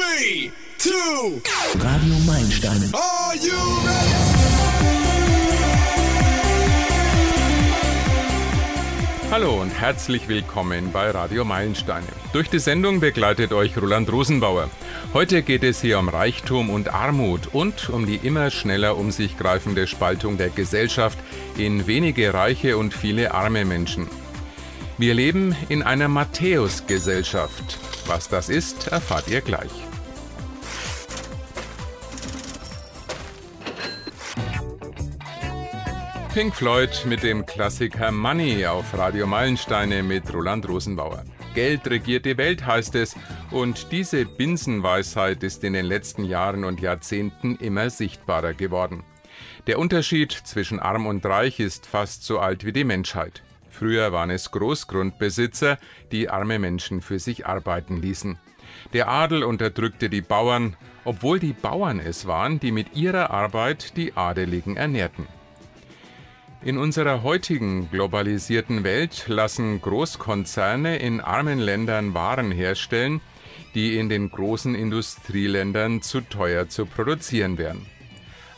Three, two, Radio Meilensteine. are you ready? Hallo und herzlich willkommen bei Radio Meilensteine. Durch die Sendung begleitet euch Roland Rosenbauer. Heute geht es hier um Reichtum und Armut und um die immer schneller um sich greifende Spaltung der Gesellschaft in wenige reiche und viele arme Menschen. Wir leben in einer Matthäus-Gesellschaft. Was das ist, erfahrt ihr gleich. Pink Floyd mit dem Klassiker Money auf Radio Meilensteine mit Roland Rosenbauer. Geld regiert die Welt heißt es und diese Binsenweisheit ist in den letzten Jahren und Jahrzehnten immer sichtbarer geworden. Der Unterschied zwischen arm und reich ist fast so alt wie die Menschheit. Früher waren es Großgrundbesitzer, die arme Menschen für sich arbeiten ließen. Der Adel unterdrückte die Bauern, obwohl die Bauern es waren, die mit ihrer Arbeit die Adeligen ernährten. In unserer heutigen globalisierten Welt lassen Großkonzerne in armen Ländern Waren herstellen, die in den großen Industrieländern zu teuer zu produzieren wären.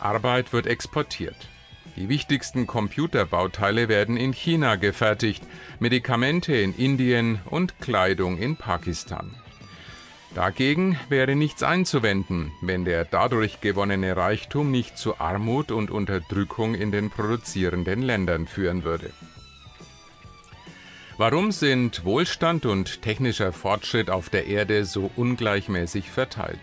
Arbeit wird exportiert. Die wichtigsten Computerbauteile werden in China gefertigt, Medikamente in Indien und Kleidung in Pakistan. Dagegen wäre nichts einzuwenden, wenn der dadurch gewonnene Reichtum nicht zu Armut und Unterdrückung in den produzierenden Ländern führen würde. Warum sind Wohlstand und technischer Fortschritt auf der Erde so ungleichmäßig verteilt?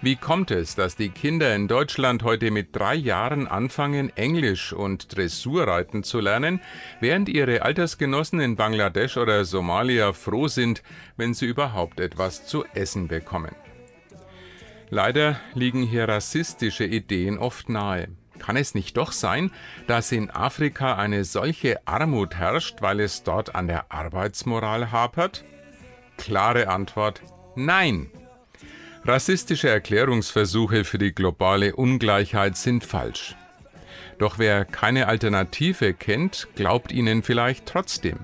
Wie kommt es, dass die Kinder in Deutschland heute mit drei Jahren anfangen, Englisch und Dressurreiten zu lernen, während ihre Altersgenossen in Bangladesch oder Somalia froh sind, wenn sie überhaupt etwas zu essen bekommen? Leider liegen hier rassistische Ideen oft nahe. Kann es nicht doch sein, dass in Afrika eine solche Armut herrscht, weil es dort an der Arbeitsmoral hapert? Klare Antwort Nein. Rassistische Erklärungsversuche für die globale Ungleichheit sind falsch. Doch wer keine Alternative kennt, glaubt ihnen vielleicht trotzdem.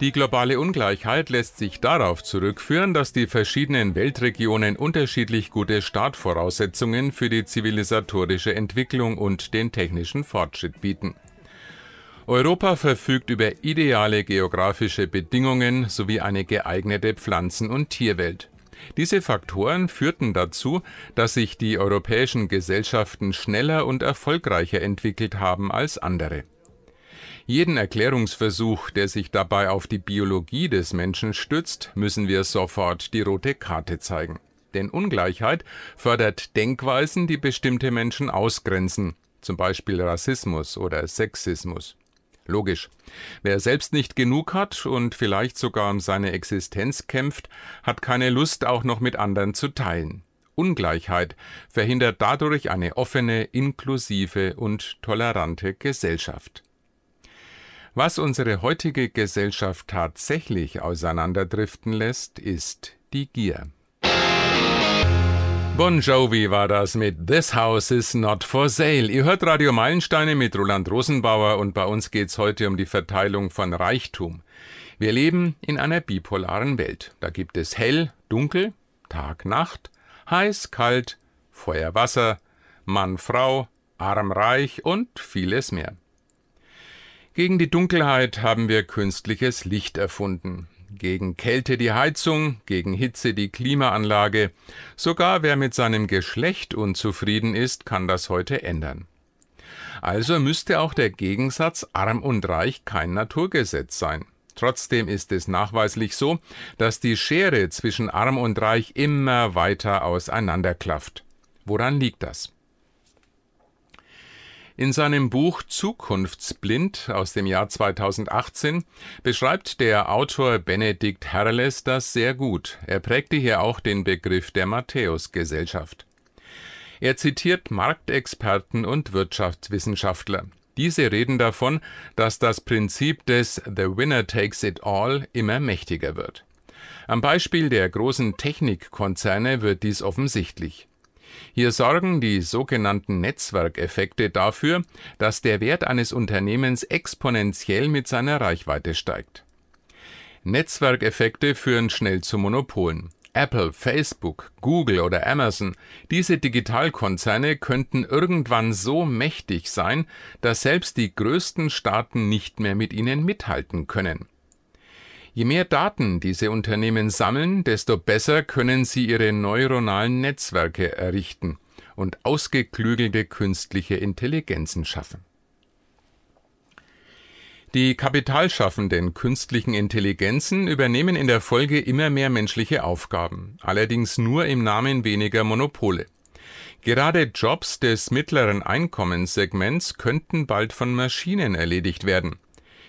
Die globale Ungleichheit lässt sich darauf zurückführen, dass die verschiedenen Weltregionen unterschiedlich gute Startvoraussetzungen für die zivilisatorische Entwicklung und den technischen Fortschritt bieten. Europa verfügt über ideale geografische Bedingungen sowie eine geeignete Pflanzen- und Tierwelt. Diese Faktoren führten dazu, dass sich die europäischen Gesellschaften schneller und erfolgreicher entwickelt haben als andere. Jeden Erklärungsversuch, der sich dabei auf die Biologie des Menschen stützt, müssen wir sofort die rote Karte zeigen. Denn Ungleichheit fördert Denkweisen, die bestimmte Menschen ausgrenzen, zum Beispiel Rassismus oder Sexismus. Logisch. Wer selbst nicht genug hat und vielleicht sogar um seine Existenz kämpft, hat keine Lust auch noch mit anderen zu teilen. Ungleichheit verhindert dadurch eine offene, inklusive und tolerante Gesellschaft. Was unsere heutige Gesellschaft tatsächlich auseinanderdriften lässt, ist die Gier. Bon Jovi war das mit This House is Not for Sale. Ihr hört Radio Meilensteine mit Roland Rosenbauer und bei uns geht's heute um die Verteilung von Reichtum. Wir leben in einer bipolaren Welt. Da gibt es hell, dunkel, Tag, Nacht, heiß, kalt, Feuer, Wasser, Mann, Frau, arm, reich und vieles mehr. Gegen die Dunkelheit haben wir künstliches Licht erfunden gegen Kälte die Heizung, gegen Hitze die Klimaanlage. Sogar wer mit seinem Geschlecht unzufrieden ist, kann das heute ändern. Also müsste auch der Gegensatz arm und reich kein Naturgesetz sein. Trotzdem ist es nachweislich so, dass die Schere zwischen arm und reich immer weiter auseinanderklafft. Woran liegt das? In seinem Buch Zukunftsblind aus dem Jahr 2018 beschreibt der Autor Benedikt Herles das sehr gut. Er prägte hier auch den Begriff der Matthäus-Gesellschaft. Er zitiert Marktexperten und Wirtschaftswissenschaftler. Diese reden davon, dass das Prinzip des The Winner Takes It All immer mächtiger wird. Am Beispiel der großen Technikkonzerne wird dies offensichtlich. Hier sorgen die sogenannten Netzwerkeffekte dafür, dass der Wert eines Unternehmens exponentiell mit seiner Reichweite steigt. Netzwerkeffekte führen schnell zu Monopolen. Apple, Facebook, Google oder Amazon, diese Digitalkonzerne könnten irgendwann so mächtig sein, dass selbst die größten Staaten nicht mehr mit ihnen mithalten können. Je mehr Daten diese Unternehmen sammeln, desto besser können sie ihre neuronalen Netzwerke errichten und ausgeklügelte künstliche Intelligenzen schaffen. Die kapitalschaffenden künstlichen Intelligenzen übernehmen in der Folge immer mehr menschliche Aufgaben, allerdings nur im Namen weniger Monopole. Gerade Jobs des mittleren Einkommenssegments könnten bald von Maschinen erledigt werden.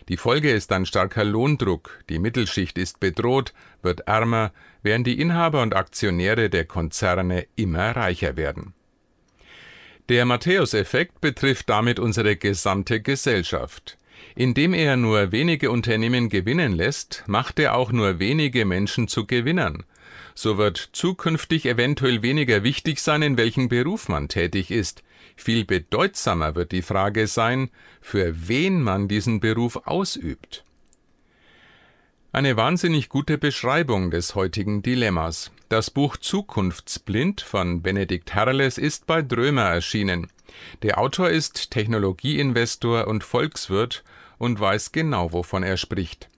Die Folge ist ein starker Lohndruck, die Mittelschicht ist bedroht, wird ärmer, während die Inhaber und Aktionäre der Konzerne immer reicher werden. Der Matthäus-Effekt betrifft damit unsere gesamte Gesellschaft. Indem er nur wenige Unternehmen gewinnen lässt, macht er auch nur wenige Menschen zu Gewinnern. So wird zukünftig eventuell weniger wichtig sein, in welchem Beruf man tätig ist. Viel bedeutsamer wird die Frage sein, für wen man diesen Beruf ausübt. Eine wahnsinnig gute Beschreibung des heutigen Dilemmas. Das Buch Zukunftsblind von Benedikt Herles ist bei Drömer erschienen. Der Autor ist Technologieinvestor und Volkswirt und weiß genau, wovon er spricht.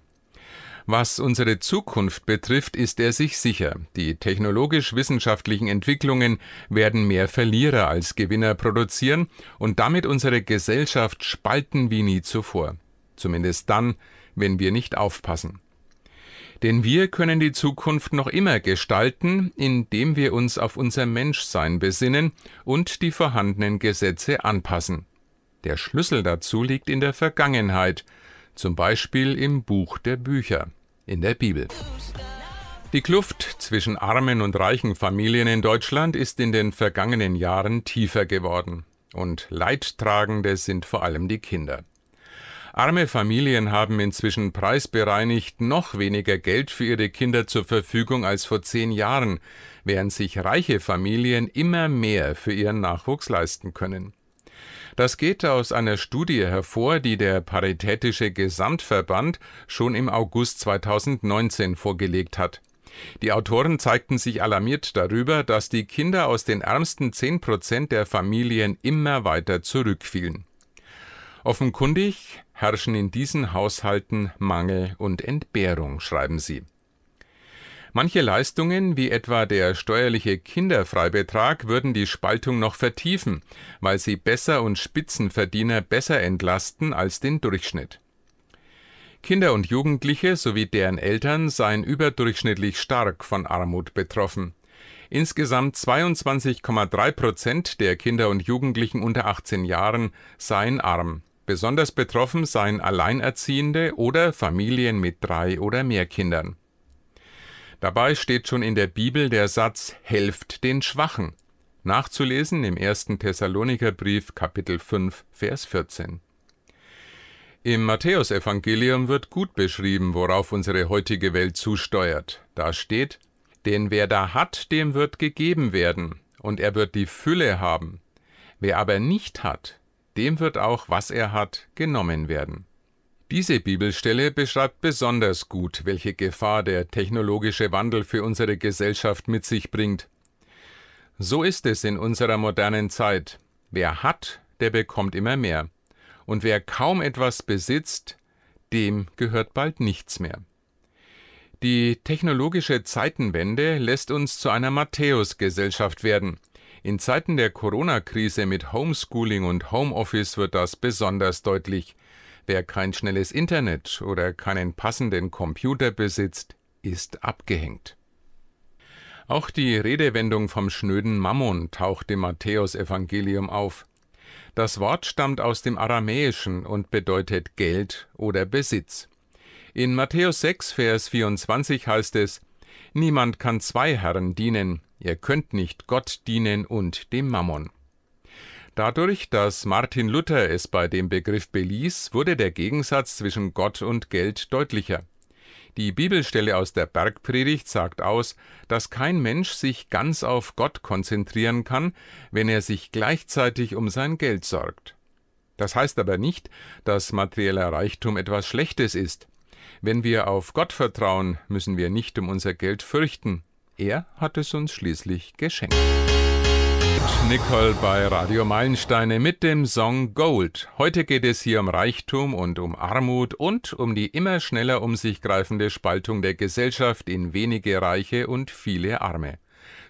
Was unsere Zukunft betrifft, ist er sich sicher. Die technologisch-wissenschaftlichen Entwicklungen werden mehr Verlierer als Gewinner produzieren und damit unsere Gesellschaft spalten wie nie zuvor. Zumindest dann, wenn wir nicht aufpassen. Denn wir können die Zukunft noch immer gestalten, indem wir uns auf unser Menschsein besinnen und die vorhandenen Gesetze anpassen. Der Schlüssel dazu liegt in der Vergangenheit, zum Beispiel im Buch der Bücher in der Bibel. Die Kluft zwischen armen und reichen Familien in Deutschland ist in den vergangenen Jahren tiefer geworden. Und Leidtragende sind vor allem die Kinder. Arme Familien haben inzwischen preisbereinigt noch weniger Geld für ihre Kinder zur Verfügung als vor zehn Jahren, während sich reiche Familien immer mehr für ihren Nachwuchs leisten können. Das geht aus einer Studie hervor, die der Paritätische Gesamtverband schon im August 2019 vorgelegt hat. Die Autoren zeigten sich alarmiert darüber, dass die Kinder aus den ärmsten 10 Prozent der Familien immer weiter zurückfielen. Offenkundig herrschen in diesen Haushalten Mangel und Entbehrung, schreiben sie. Manche Leistungen, wie etwa der steuerliche Kinderfreibetrag, würden die Spaltung noch vertiefen, weil sie Besser- und Spitzenverdiener besser entlasten als den Durchschnitt. Kinder und Jugendliche sowie deren Eltern seien überdurchschnittlich stark von Armut betroffen. Insgesamt 22,3 Prozent der Kinder und Jugendlichen unter 18 Jahren seien arm. Besonders betroffen seien Alleinerziehende oder Familien mit drei oder mehr Kindern. Dabei steht schon in der Bibel der Satz Helft den Schwachen. Nachzulesen im 1. Thessalonikerbrief Kapitel 5 Vers 14. Im Matthäusevangelium wird gut beschrieben, worauf unsere heutige Welt zusteuert. Da steht, denn wer da hat, dem wird gegeben werden, und er wird die Fülle haben. Wer aber nicht hat, dem wird auch, was er hat, genommen werden. Diese Bibelstelle beschreibt besonders gut, welche Gefahr der technologische Wandel für unsere Gesellschaft mit sich bringt. So ist es in unserer modernen Zeit. Wer hat, der bekommt immer mehr. Und wer kaum etwas besitzt, dem gehört bald nichts mehr. Die technologische Zeitenwende lässt uns zu einer Matthäus-Gesellschaft werden. In Zeiten der Corona-Krise mit Homeschooling und Homeoffice wird das besonders deutlich. Wer kein schnelles Internet oder keinen passenden Computer besitzt, ist abgehängt. Auch die Redewendung vom schnöden Mammon taucht im Matthäusevangelium auf. Das Wort stammt aus dem Aramäischen und bedeutet Geld oder Besitz. In Matthäus 6, Vers 24 heißt es: Niemand kann zwei Herren dienen, ihr könnt nicht Gott dienen und dem Mammon. Dadurch, dass Martin Luther es bei dem Begriff beließ, wurde der Gegensatz zwischen Gott und Geld deutlicher. Die Bibelstelle aus der Bergpredigt sagt aus, dass kein Mensch sich ganz auf Gott konzentrieren kann, wenn er sich gleichzeitig um sein Geld sorgt. Das heißt aber nicht, dass materieller Reichtum etwas Schlechtes ist. Wenn wir auf Gott vertrauen, müssen wir nicht um unser Geld fürchten. Er hat es uns schließlich geschenkt. Nicole bei Radio Meilensteine mit dem Song Gold. Heute geht es hier um Reichtum und um Armut und um die immer schneller um sich greifende Spaltung der Gesellschaft in wenige Reiche und viele Arme.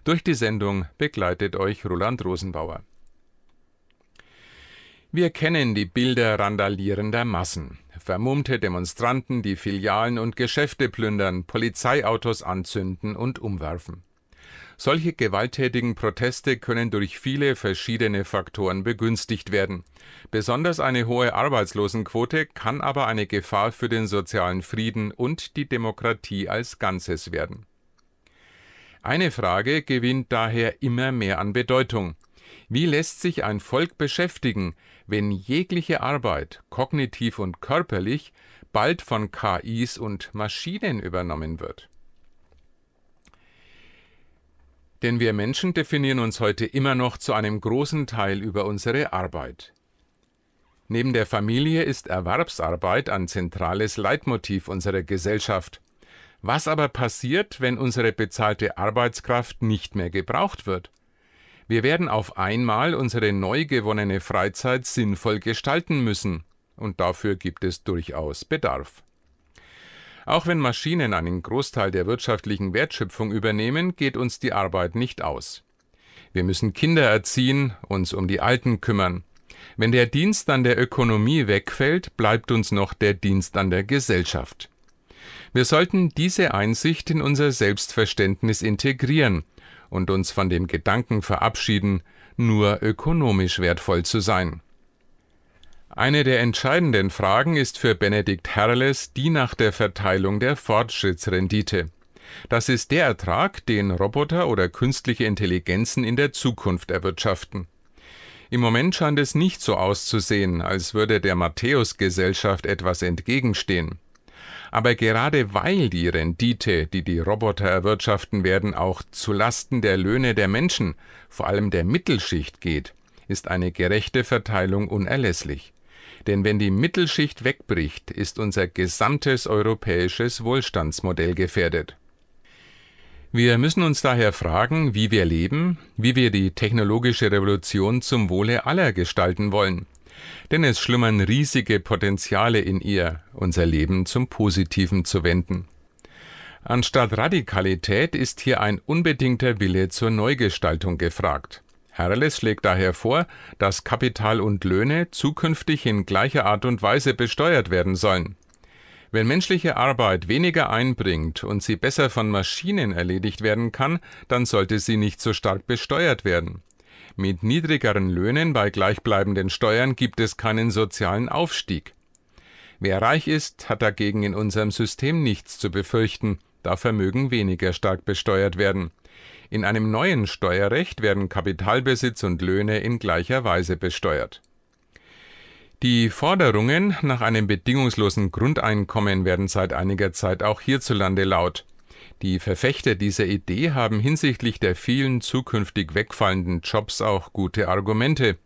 Durch die Sendung begleitet euch Roland Rosenbauer. Wir kennen die Bilder randalierender Massen. Vermummte Demonstranten, die Filialen und Geschäfte plündern, Polizeiautos anzünden und umwerfen. Solche gewalttätigen Proteste können durch viele verschiedene Faktoren begünstigt werden. Besonders eine hohe Arbeitslosenquote kann aber eine Gefahr für den sozialen Frieden und die Demokratie als Ganzes werden. Eine Frage gewinnt daher immer mehr an Bedeutung. Wie lässt sich ein Volk beschäftigen, wenn jegliche Arbeit, kognitiv und körperlich, bald von KIs und Maschinen übernommen wird? Denn wir Menschen definieren uns heute immer noch zu einem großen Teil über unsere Arbeit. Neben der Familie ist Erwerbsarbeit ein zentrales Leitmotiv unserer Gesellschaft. Was aber passiert, wenn unsere bezahlte Arbeitskraft nicht mehr gebraucht wird? Wir werden auf einmal unsere neu gewonnene Freizeit sinnvoll gestalten müssen, und dafür gibt es durchaus Bedarf. Auch wenn Maschinen einen Großteil der wirtschaftlichen Wertschöpfung übernehmen, geht uns die Arbeit nicht aus. Wir müssen Kinder erziehen, uns um die Alten kümmern. Wenn der Dienst an der Ökonomie wegfällt, bleibt uns noch der Dienst an der Gesellschaft. Wir sollten diese Einsicht in unser Selbstverständnis integrieren und uns von dem Gedanken verabschieden, nur ökonomisch wertvoll zu sein. Eine der entscheidenden Fragen ist für Benedikt Herles die nach der Verteilung der Fortschrittsrendite. Das ist der Ertrag, den Roboter oder künstliche Intelligenzen in der Zukunft erwirtschaften. Im Moment scheint es nicht so auszusehen, als würde der Matthäus-Gesellschaft etwas entgegenstehen. Aber gerade weil die Rendite, die die Roboter erwirtschaften werden, auch zu Lasten der Löhne der Menschen, vor allem der Mittelschicht geht, ist eine gerechte Verteilung unerlässlich. Denn wenn die Mittelschicht wegbricht, ist unser gesamtes europäisches Wohlstandsmodell gefährdet. Wir müssen uns daher fragen, wie wir leben, wie wir die technologische Revolution zum Wohle aller gestalten wollen. Denn es schlummern riesige Potenziale in ihr, unser Leben zum Positiven zu wenden. Anstatt Radikalität ist hier ein unbedingter Wille zur Neugestaltung gefragt. Herles schlägt daher vor, dass Kapital und Löhne zukünftig in gleicher Art und Weise besteuert werden sollen. Wenn menschliche Arbeit weniger einbringt und sie besser von Maschinen erledigt werden kann, dann sollte sie nicht so stark besteuert werden. Mit niedrigeren Löhnen bei gleichbleibenden Steuern gibt es keinen sozialen Aufstieg. Wer reich ist, hat dagegen in unserem System nichts zu befürchten, da Vermögen weniger stark besteuert werden. In einem neuen Steuerrecht werden Kapitalbesitz und Löhne in gleicher Weise besteuert. Die Forderungen nach einem bedingungslosen Grundeinkommen werden seit einiger Zeit auch hierzulande laut. Die Verfechter dieser Idee haben hinsichtlich der vielen zukünftig wegfallenden Jobs auch gute Argumente.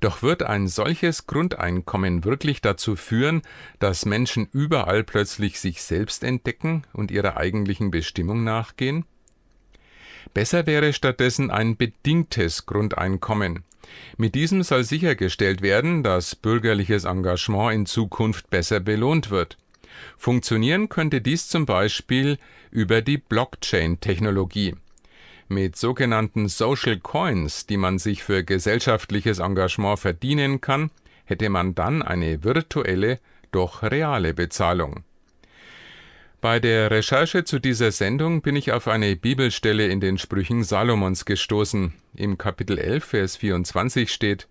Doch wird ein solches Grundeinkommen wirklich dazu führen, dass Menschen überall plötzlich sich selbst entdecken und ihrer eigentlichen Bestimmung nachgehen? Besser wäre stattdessen ein bedingtes Grundeinkommen. Mit diesem soll sichergestellt werden, dass bürgerliches Engagement in Zukunft besser belohnt wird. Funktionieren könnte dies zum Beispiel über die Blockchain-Technologie. Mit sogenannten Social Coins, die man sich für gesellschaftliches Engagement verdienen kann, hätte man dann eine virtuelle, doch reale Bezahlung. Bei der Recherche zu dieser Sendung bin ich auf eine Bibelstelle in den Sprüchen Salomons gestoßen. Im Kapitel 11, Vers 24 steht: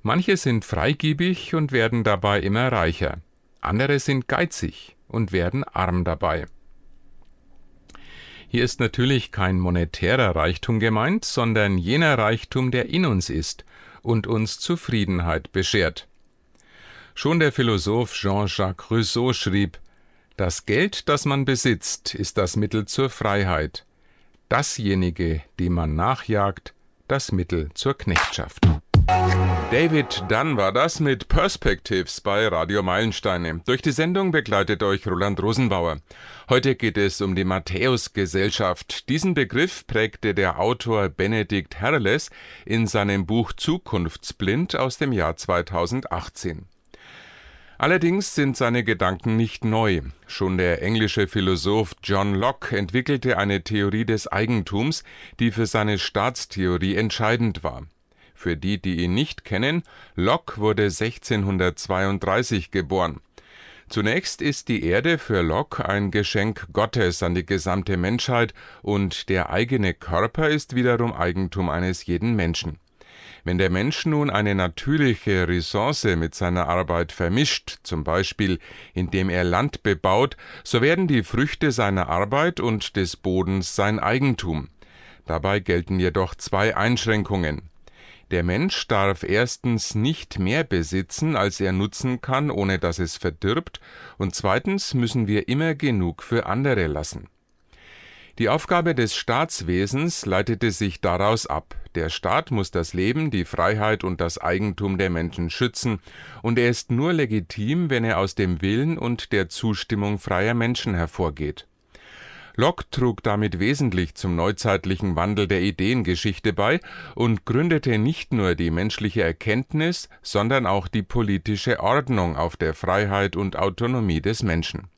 Manche sind freigebig und werden dabei immer reicher, andere sind geizig und werden arm dabei. Hier ist natürlich kein monetärer Reichtum gemeint, sondern jener Reichtum, der in uns ist und uns Zufriedenheit beschert. Schon der Philosoph Jean-Jacques Rousseau schrieb, das Geld, das man besitzt, ist das Mittel zur Freiheit, dasjenige, dem man nachjagt, das Mittel zur Knechtschaft. David Dunn war das mit Perspectives bei Radio Meilensteine. Durch die Sendung begleitet euch Roland Rosenbauer. Heute geht es um die Matthäusgesellschaft. Diesen Begriff prägte der Autor Benedikt Herles in seinem Buch Zukunftsblind aus dem Jahr 2018. Allerdings sind seine Gedanken nicht neu. Schon der englische Philosoph John Locke entwickelte eine Theorie des Eigentums, die für seine Staatstheorie entscheidend war. Für die, die ihn nicht kennen, Locke wurde 1632 geboren. Zunächst ist die Erde für Locke ein Geschenk Gottes an die gesamte Menschheit und der eigene Körper ist wiederum Eigentum eines jeden Menschen. Wenn der Mensch nun eine natürliche Ressource mit seiner Arbeit vermischt, zum Beispiel indem er Land bebaut, so werden die Früchte seiner Arbeit und des Bodens sein Eigentum. Dabei gelten jedoch zwei Einschränkungen. Der Mensch darf erstens nicht mehr besitzen, als er nutzen kann, ohne dass es verdirbt, und zweitens müssen wir immer genug für andere lassen. Die Aufgabe des Staatswesens leitete sich daraus ab. Der Staat muss das Leben, die Freiheit und das Eigentum der Menschen schützen, und er ist nur legitim, wenn er aus dem Willen und der Zustimmung freier Menschen hervorgeht. Locke trug damit wesentlich zum neuzeitlichen Wandel der Ideengeschichte bei und gründete nicht nur die menschliche Erkenntnis, sondern auch die politische Ordnung auf der Freiheit und Autonomie des Menschen.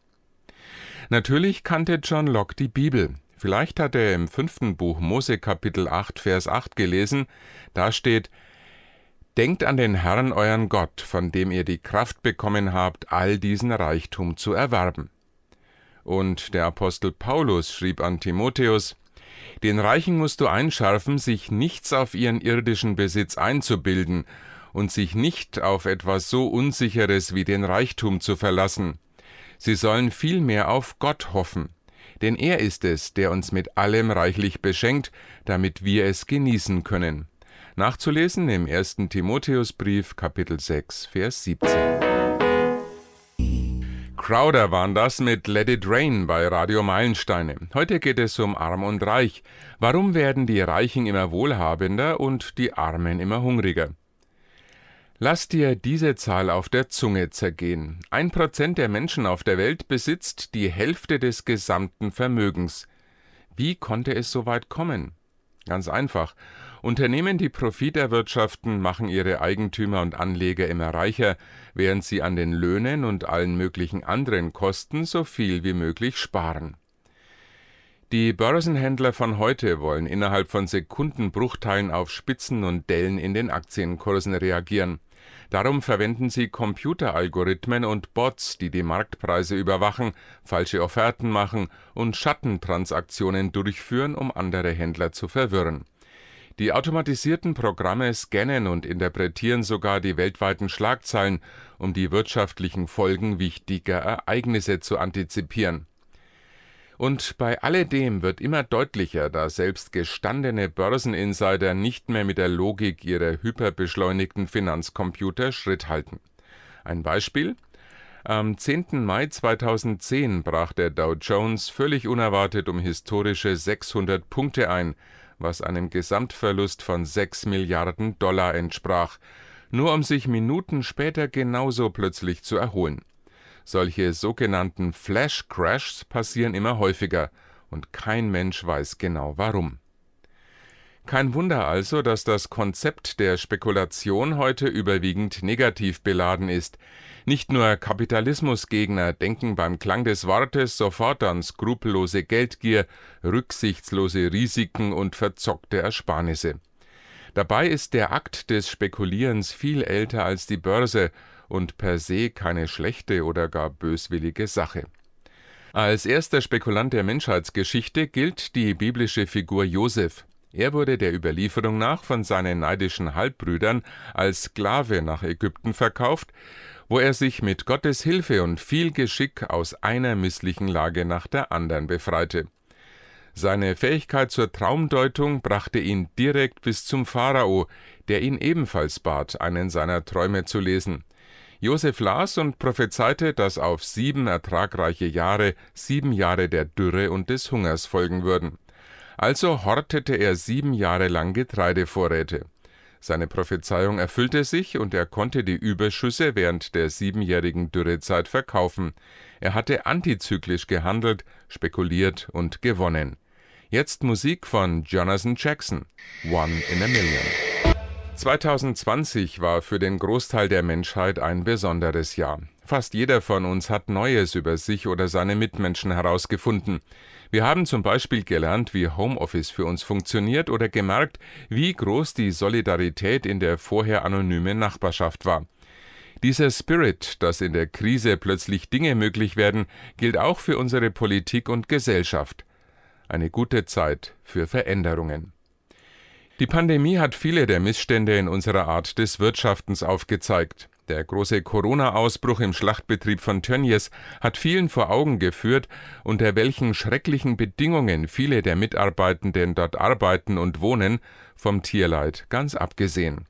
Natürlich kannte John Locke die Bibel, Vielleicht hat er im fünften Buch Mose Kapitel 8 Vers 8 gelesen, da steht Denkt an den Herrn euren Gott, von dem ihr die Kraft bekommen habt, all diesen Reichtum zu erwerben. Und der Apostel Paulus schrieb an Timotheus Den Reichen musst du einschärfen, sich nichts auf ihren irdischen Besitz einzubilden und sich nicht auf etwas so Unsicheres wie den Reichtum zu verlassen. Sie sollen vielmehr auf Gott hoffen denn er ist es, der uns mit allem reichlich beschenkt, damit wir es genießen können. Nachzulesen im 1. Timotheusbrief Kapitel 6 Vers 17. Crowder waren das mit Let It Rain bei Radio Meilensteine. Heute geht es um Arm und Reich. Warum werden die Reichen immer wohlhabender und die Armen immer hungriger? Lass dir diese Zahl auf der Zunge zergehen. Ein Prozent der Menschen auf der Welt besitzt die Hälfte des gesamten Vermögens. Wie konnte es so weit kommen? Ganz einfach. Unternehmen, die Profit erwirtschaften, machen ihre Eigentümer und Anleger immer reicher, während sie an den Löhnen und allen möglichen anderen Kosten so viel wie möglich sparen. Die Börsenhändler von heute wollen innerhalb von Sekundenbruchteilen auf Spitzen und Dellen in den Aktienkursen reagieren. Darum verwenden sie Computeralgorithmen und Bots, die die Marktpreise überwachen, falsche Offerten machen und Schattentransaktionen durchführen, um andere Händler zu verwirren. Die automatisierten Programme scannen und interpretieren sogar die weltweiten Schlagzeilen, um die wirtschaftlichen Folgen wichtiger Ereignisse zu antizipieren. Und bei alledem wird immer deutlicher, dass selbst gestandene Börseninsider nicht mehr mit der Logik ihrer hyperbeschleunigten Finanzcomputer Schritt halten. Ein Beispiel? Am 10. Mai 2010 brach der Dow Jones völlig unerwartet um historische 600 Punkte ein, was einem Gesamtverlust von 6 Milliarden Dollar entsprach, nur um sich Minuten später genauso plötzlich zu erholen. Solche sogenannten Flash Crashs passieren immer häufiger, und kein Mensch weiß genau warum. Kein Wunder also, dass das Konzept der Spekulation heute überwiegend negativ beladen ist. Nicht nur Kapitalismusgegner denken beim Klang des Wortes sofort an skrupellose Geldgier, rücksichtslose Risiken und verzockte Ersparnisse. Dabei ist der Akt des Spekulierens viel älter als die Börse und per se keine schlechte oder gar böswillige Sache. Als erster Spekulant der Menschheitsgeschichte gilt die biblische Figur Josef. Er wurde der Überlieferung nach von seinen neidischen Halbbrüdern als Sklave nach Ägypten verkauft, wo er sich mit Gottes Hilfe und viel Geschick aus einer misslichen Lage nach der anderen befreite. Seine Fähigkeit zur Traumdeutung brachte ihn direkt bis zum Pharao, der ihn ebenfalls bat, einen seiner Träume zu lesen. Josef las und prophezeite, dass auf sieben ertragreiche Jahre sieben Jahre der Dürre und des Hungers folgen würden. Also hortete er sieben Jahre lang Getreidevorräte. Seine Prophezeiung erfüllte sich und er konnte die Überschüsse während der siebenjährigen Dürrezeit verkaufen. Er hatte antizyklisch gehandelt, spekuliert und gewonnen. Jetzt Musik von Jonathan Jackson, One in a Million. 2020 war für den Großteil der Menschheit ein besonderes Jahr. Fast jeder von uns hat Neues über sich oder seine Mitmenschen herausgefunden. Wir haben zum Beispiel gelernt, wie Homeoffice für uns funktioniert oder gemerkt, wie groß die Solidarität in der vorher anonymen Nachbarschaft war. Dieser Spirit, dass in der Krise plötzlich Dinge möglich werden, gilt auch für unsere Politik und Gesellschaft eine gute Zeit für Veränderungen. Die Pandemie hat viele der Missstände in unserer Art des Wirtschaftens aufgezeigt. Der große Corona-Ausbruch im Schlachtbetrieb von Tönnies hat vielen vor Augen geführt, unter welchen schrecklichen Bedingungen viele der Mitarbeitenden dort arbeiten und wohnen, vom Tierleid ganz abgesehen.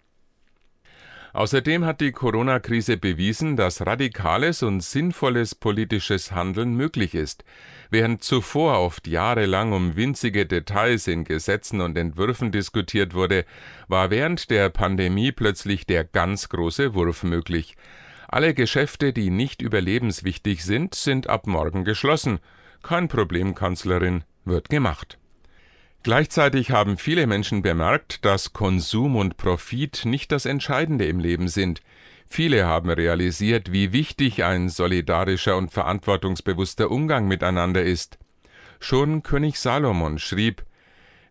Außerdem hat die Corona-Krise bewiesen, dass radikales und sinnvolles politisches Handeln möglich ist. Während zuvor oft jahrelang um winzige Details in Gesetzen und Entwürfen diskutiert wurde, war während der Pandemie plötzlich der ganz große Wurf möglich. Alle Geschäfte, die nicht überlebenswichtig sind, sind ab morgen geschlossen. Kein Problem, Kanzlerin, wird gemacht. Gleichzeitig haben viele Menschen bemerkt, dass Konsum und Profit nicht das Entscheidende im Leben sind. Viele haben realisiert, wie wichtig ein solidarischer und verantwortungsbewusster Umgang miteinander ist. Schon König Salomon schrieb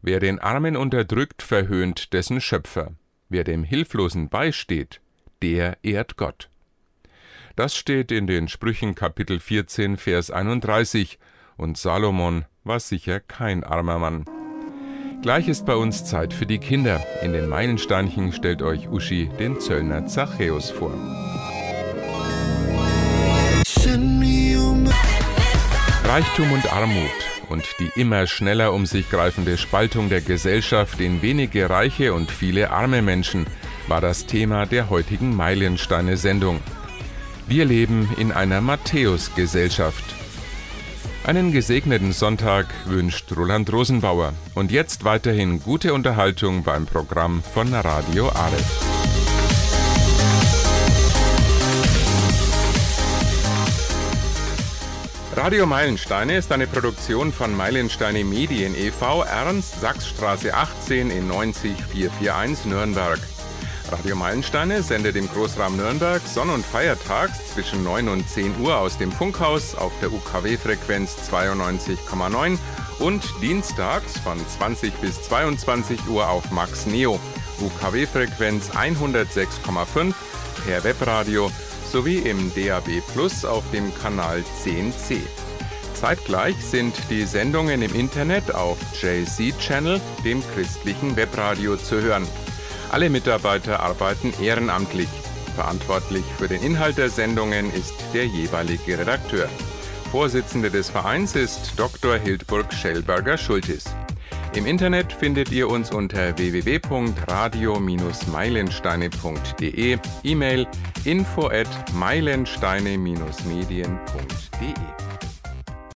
Wer den Armen unterdrückt, verhöhnt dessen Schöpfer. Wer dem Hilflosen beisteht, der ehrt Gott. Das steht in den Sprüchen Kapitel 14, Vers 31, und Salomon war sicher kein armer Mann. Gleich ist bei uns Zeit für die Kinder. In den Meilensteinchen stellt euch Uschi den Zöllner Zachäus vor. Reichtum und Armut und die immer schneller um sich greifende Spaltung der Gesellschaft in wenige reiche und viele arme Menschen war das Thema der heutigen Meilensteine-Sendung. Wir leben in einer Matthäus-Gesellschaft. Einen gesegneten Sonntag wünscht Roland Rosenbauer. Und jetzt weiterhin gute Unterhaltung beim Programm von Radio Aleph. Radio Meilensteine ist eine Produktion von Meilensteine Medien e.V. Ernst Sachsstraße 18 in 90441 Nürnberg. Radio Meilensteine sendet im Großraum Nürnberg sonn- und feiertags zwischen 9 und 10 Uhr aus dem Funkhaus auf der UKW-Frequenz 92,9 und dienstags von 20 bis 22 Uhr auf Max Neo, UKW-Frequenz 106,5 per Webradio sowie im DAB Plus auf dem Kanal 10C. Zeitgleich sind die Sendungen im Internet auf JC Channel, dem christlichen Webradio, zu hören. Alle Mitarbeiter arbeiten ehrenamtlich. Verantwortlich für den Inhalt der Sendungen ist der jeweilige Redakteur. Vorsitzende des Vereins ist Dr. Hildburg Schellberger-Schultis. Im Internet findet ihr uns unter www.radio-meilensteine.de, E-Mail info at meilensteine-medien.de.